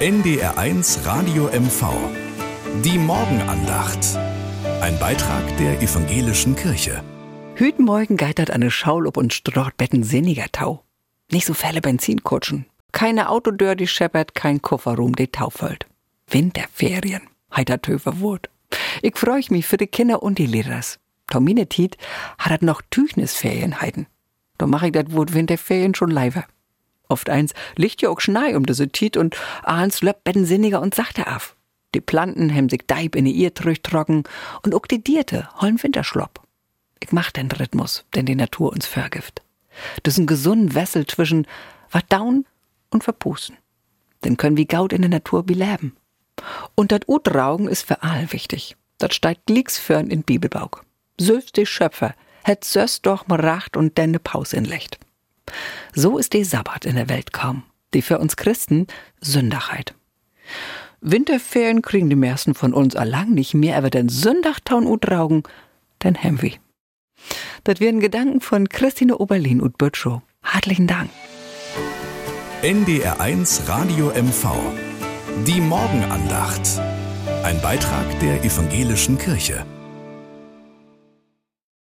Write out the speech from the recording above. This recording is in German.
NDR1 Radio MV. Die Morgenandacht. Ein Beitrag der evangelischen Kirche. Hüten morgen geitert eine Schaul ob und Strohbetten sinniger Tau. Nicht so fälle Benzinkutschen. Keine Autodör, die scheppert, kein Kofferraum, die tauföllt. Winterferien, heiter Töfer Wurt. Ich freu mich für die Kinder und die Lehrers. Tomine Tiet hat noch Tüchnisferien heiden. Da mach ich dat Wort Winterferien schon leiver. Oft eins liegt ja auch Schnei um diese Tiet und ahns löppt bettensinniger und sachte af. Die Planten hem sich deib in die Erd trocken und auch die Dierte hollen Winterschlopp. Ich mach den Rhythmus, den die Natur uns vergift. Das ist ein gesunden Wessel zwischen down und verpusten. Den können wir gaut in der Natur beleben. Und dat Utraugen ist für all wichtig. Dat steigt Glieksförn in Bibelbauk. Söfst die Schöpfer, het söst doch maracht und denne Pause in Licht. So ist die Sabbat in der Welt kaum, die für uns Christen Sündachheit. Winterferien kriegen die meisten von uns allang nicht mehr, aber den Sündachtaun utraugen, den hem wir. Das wären Gedanken von Christine Oberlin und Bötschow. Herzlichen Dank. NDR1 Radio MV. Die Morgenandacht. Ein Beitrag der evangelischen Kirche.